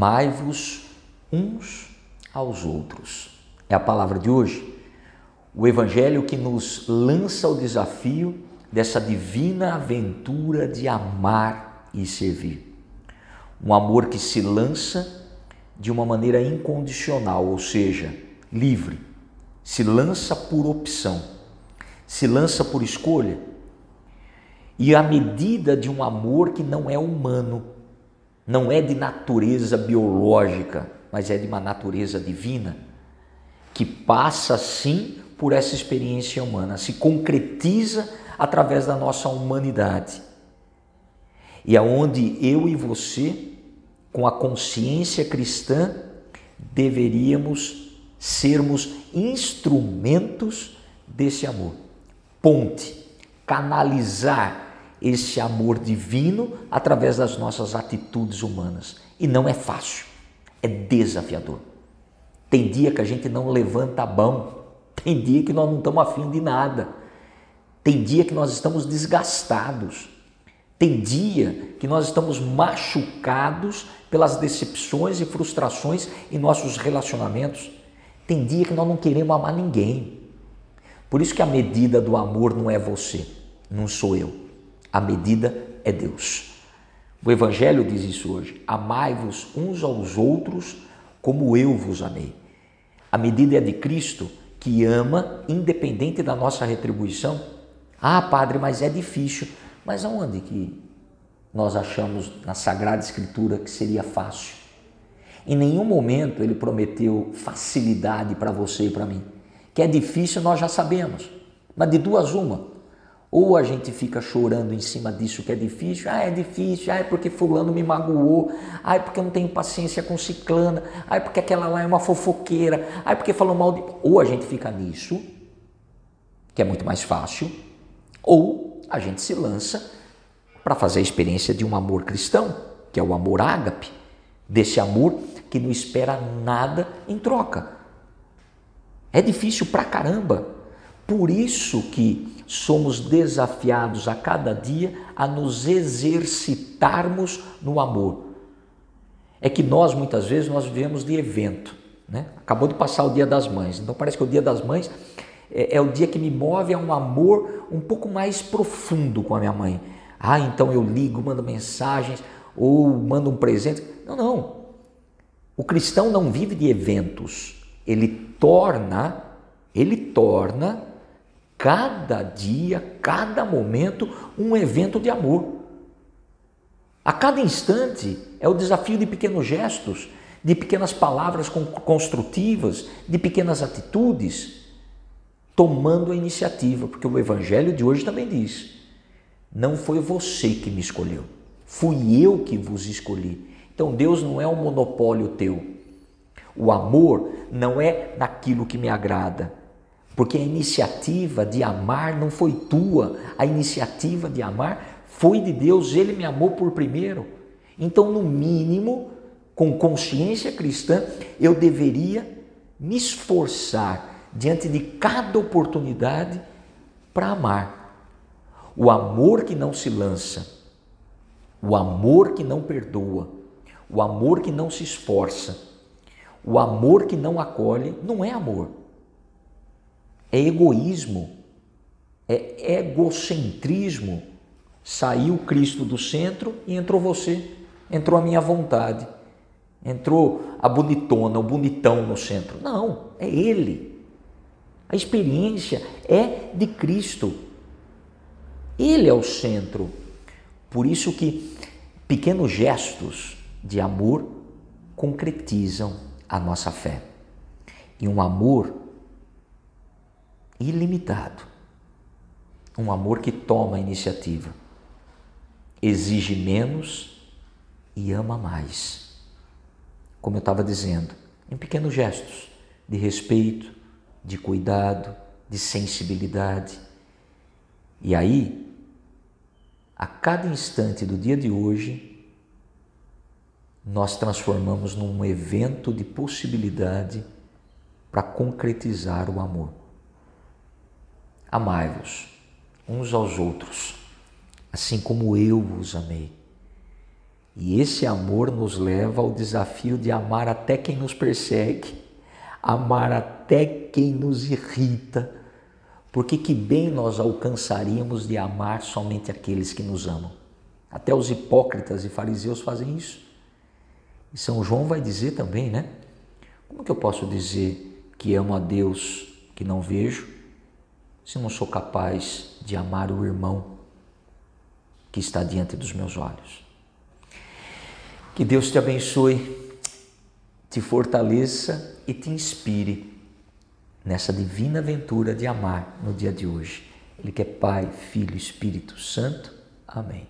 Amai-vos uns aos outros. É a palavra de hoje. O evangelho que nos lança o desafio dessa divina aventura de amar e servir. Um amor que se lança de uma maneira incondicional, ou seja, livre. Se lança por opção, se lança por escolha. E a medida de um amor que não é humano, não é de natureza biológica, mas é de uma natureza divina, que passa sim por essa experiência humana, se concretiza através da nossa humanidade. E aonde eu e você, com a consciência cristã, deveríamos sermos instrumentos desse amor. Ponte, canalizar esse amor divino através das nossas atitudes humanas. E não é fácil, é desafiador. Tem dia que a gente não levanta a mão, tem dia que nós não estamos afim de nada, tem dia que nós estamos desgastados, tem dia que nós estamos machucados pelas decepções e frustrações em nossos relacionamentos, tem dia que nós não queremos amar ninguém. Por isso que a medida do amor não é você, não sou eu. A medida é Deus. O Evangelho diz isso hoje: amai-vos uns aos outros como eu vos amei. A medida é de Cristo que ama independente da nossa retribuição. Ah, padre, mas é difícil. Mas aonde que nós achamos na Sagrada Escritura que seria fácil? Em nenhum momento ele prometeu facilidade para você e para mim. Que é difícil nós já sabemos. Mas de duas uma, ou a gente fica chorando em cima disso que é difícil, ah, é difícil, ah, é porque fulano me magoou, ah, é porque eu não tenho paciência com ciclana, ah, é porque aquela lá é uma fofoqueira, ah, é porque falou mal de... Ou a gente fica nisso, que é muito mais fácil, ou a gente se lança para fazer a experiência de um amor cristão, que é o amor ágape, desse amor que não espera nada em troca. É difícil pra caramba. Por isso que somos desafiados a cada dia a nos exercitarmos no amor. É que nós muitas vezes nós vivemos de evento, né? Acabou de passar o Dia das Mães, então parece que o Dia das Mães é, é o dia que me move a um amor um pouco mais profundo com a minha mãe. Ah, então eu ligo, mando mensagens ou mando um presente. Não, não. O cristão não vive de eventos. Ele torna, ele torna cada dia, cada momento, um evento de amor. A cada instante é o desafio de pequenos gestos, de pequenas palavras construtivas, de pequenas atitudes, tomando a iniciativa, porque o Evangelho de hoje também diz: não foi você que me escolheu, fui eu que vos escolhi. Então Deus não é um monopólio teu. O amor não é naquilo que me agrada, porque a iniciativa de amar não foi tua, a iniciativa de amar foi de Deus, ele me amou por primeiro. Então, no mínimo, com consciência cristã, eu deveria me esforçar diante de cada oportunidade para amar. O amor que não se lança, o amor que não perdoa, o amor que não se esforça, o amor que não acolhe, não é amor é egoísmo, é egocentrismo. Saiu Cristo do centro e entrou você, entrou a minha vontade, entrou a bonitona, o bonitão no centro. Não, é Ele. A experiência é de Cristo. Ele é o centro. Por isso que pequenos gestos de amor concretizam a nossa fé. E um amor ilimitado. Um amor que toma a iniciativa, exige menos e ama mais. Como eu estava dizendo, em pequenos gestos de respeito, de cuidado, de sensibilidade. E aí, a cada instante do dia de hoje, nós transformamos num evento de possibilidade para concretizar o amor. Amai-vos uns aos outros, assim como eu vos amei. E esse amor nos leva ao desafio de amar até quem nos persegue, amar até quem nos irrita, porque que bem nós alcançaríamos de amar somente aqueles que nos amam. Até os hipócritas e fariseus fazem isso. E São João vai dizer também, né? Como que eu posso dizer que amo a Deus que não vejo, se não sou capaz de amar o irmão que está diante dos meus olhos? Que Deus te abençoe, te fortaleça e te inspire nessa divina aventura de amar no dia de hoje. Ele que é Pai, Filho Espírito Santo. Amém.